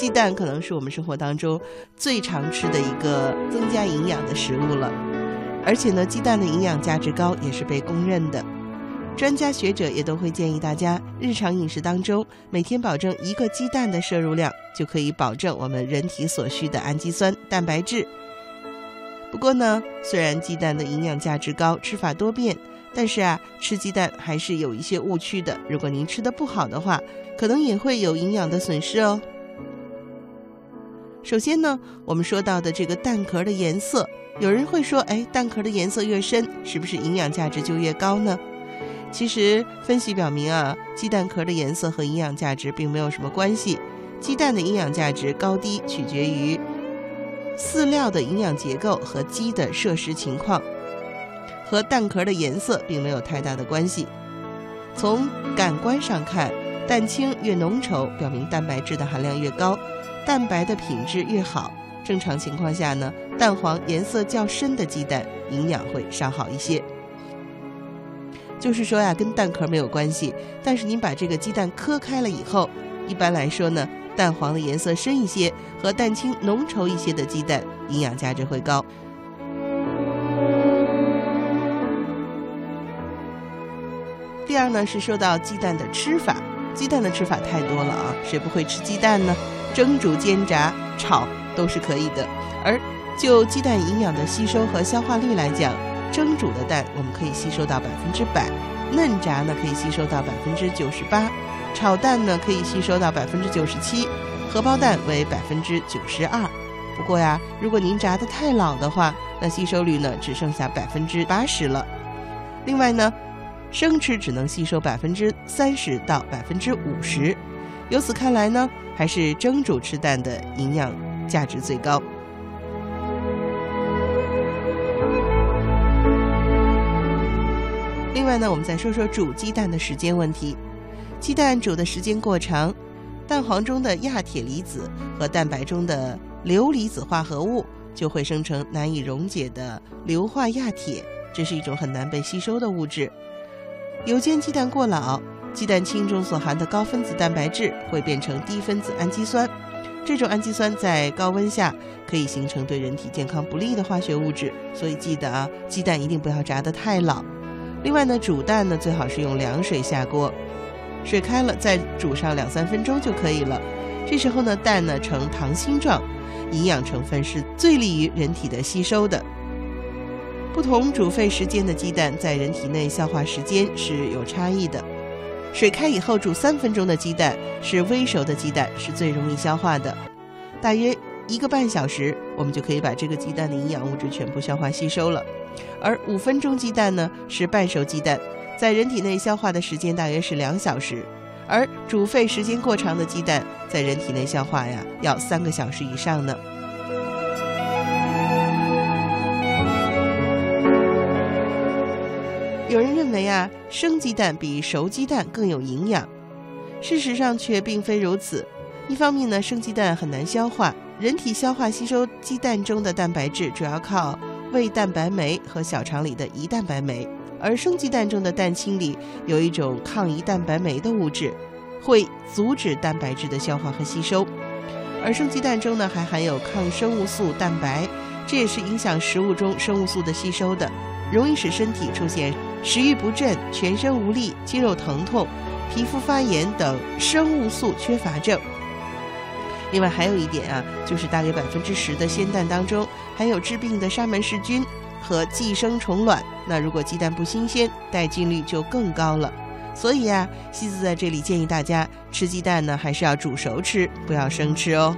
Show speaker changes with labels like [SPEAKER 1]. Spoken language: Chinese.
[SPEAKER 1] 鸡蛋可能是我们生活当中最常吃的一个增加营养的食物了，而且呢，鸡蛋的营养价值高，也是被公认的。专家学者也都会建议大家，日常饮食当中每天保证一个鸡蛋的摄入量，就可以保证我们人体所需的氨基酸、蛋白质。不过呢，虽然鸡蛋的营养价值高，吃法多变，但是啊，吃鸡蛋还是有一些误区的。如果您吃的不好的话，可能也会有营养的损失哦。首先呢，我们说到的这个蛋壳的颜色，有人会说，哎，蛋壳的颜色越深，是不是营养价值就越高呢？其实分析表明啊，鸡蛋壳的颜色和营养价值并没有什么关系。鸡蛋的营养价值高低取决于饲料的营养结构和鸡的摄食情况，和蛋壳的颜色并没有太大的关系。从感官上看，蛋清越浓稠，表明蛋白质的含量越高，蛋白的品质越好。正常情况下呢，蛋黄颜色较深的鸡蛋营养会稍好一些。就是说呀，跟蛋壳没有关系。但是您把这个鸡蛋磕开了以后，一般来说呢，蛋黄的颜色深一些和蛋清浓稠一些的鸡蛋，营养价值会高。第二呢，是说到鸡蛋的吃法，鸡蛋的吃法太多了啊，谁不会吃鸡蛋呢？蒸、煮、煎、炸、炒都是可以的。而就鸡蛋营养的吸收和消化率来讲，蒸煮的蛋我们可以吸收到百分之百，嫩炸呢可以吸收到百分之九十八，炒蛋呢可以吸收到百分之九十七，荷包蛋为百分之九十二。不过呀，如果您炸的太老的话，那吸收率呢只剩下百分之八十了。另外呢，生吃只能吸收百分之三十到百分之五十。由此看来呢，还是蒸煮吃蛋的营养价值最高。另外呢，我们再说说煮鸡蛋的时间问题。鸡蛋煮的时间过长，蛋黄中的亚铁离子和蛋白中的硫离子化合物就会生成难以溶解的硫化亚铁，这是一种很难被吸收的物质。有煎鸡蛋过老，鸡蛋清中所含的高分子蛋白质会变成低分子氨基酸，这种氨基酸在高温下可以形成对人体健康不利的化学物质。所以记得啊，鸡蛋一定不要炸得太老。另外呢，煮蛋呢最好是用凉水下锅，水开了再煮上两三分钟就可以了。这时候呢，蛋呢呈糖心状，营养成分是最利于人体的吸收的。不同煮沸时间的鸡蛋在人体内消化时间是有差异的。水开以后煮三分钟的鸡蛋是微熟的鸡蛋，是最容易消化的。大约一个半小时，我们就可以把这个鸡蛋的营养物质全部消化吸收了。而五分钟鸡蛋呢是半熟鸡蛋，在人体内消化的时间大约是两小时，而煮沸时间过长的鸡蛋在人体内消化呀要三个小时以上呢。有人认为啊，生鸡蛋比熟鸡蛋更有营养，事实上却并非如此。一方面呢，生鸡蛋很难消化，人体消化吸收鸡蛋中的蛋白质主要靠。胃蛋白酶和小肠里的胰蛋白酶，而生鸡蛋中的蛋清里有一种抗胰蛋白酶的物质，会阻止蛋白质的消化和吸收。而生鸡蛋中呢，还含有抗生物素蛋白，这也是影响食物中生物素的吸收的，容易使身体出现食欲不振、全身无力、肌肉疼痛、皮肤发炎等生物素缺乏症。另外还有一点啊，就是大约百分之十的鲜蛋当中含有致病的沙门氏菌和寄生虫卵。那如果鸡蛋不新鲜，带菌率就更高了。所以啊，西子在这里建议大家吃鸡蛋呢，还是要煮熟吃，不要生吃哦。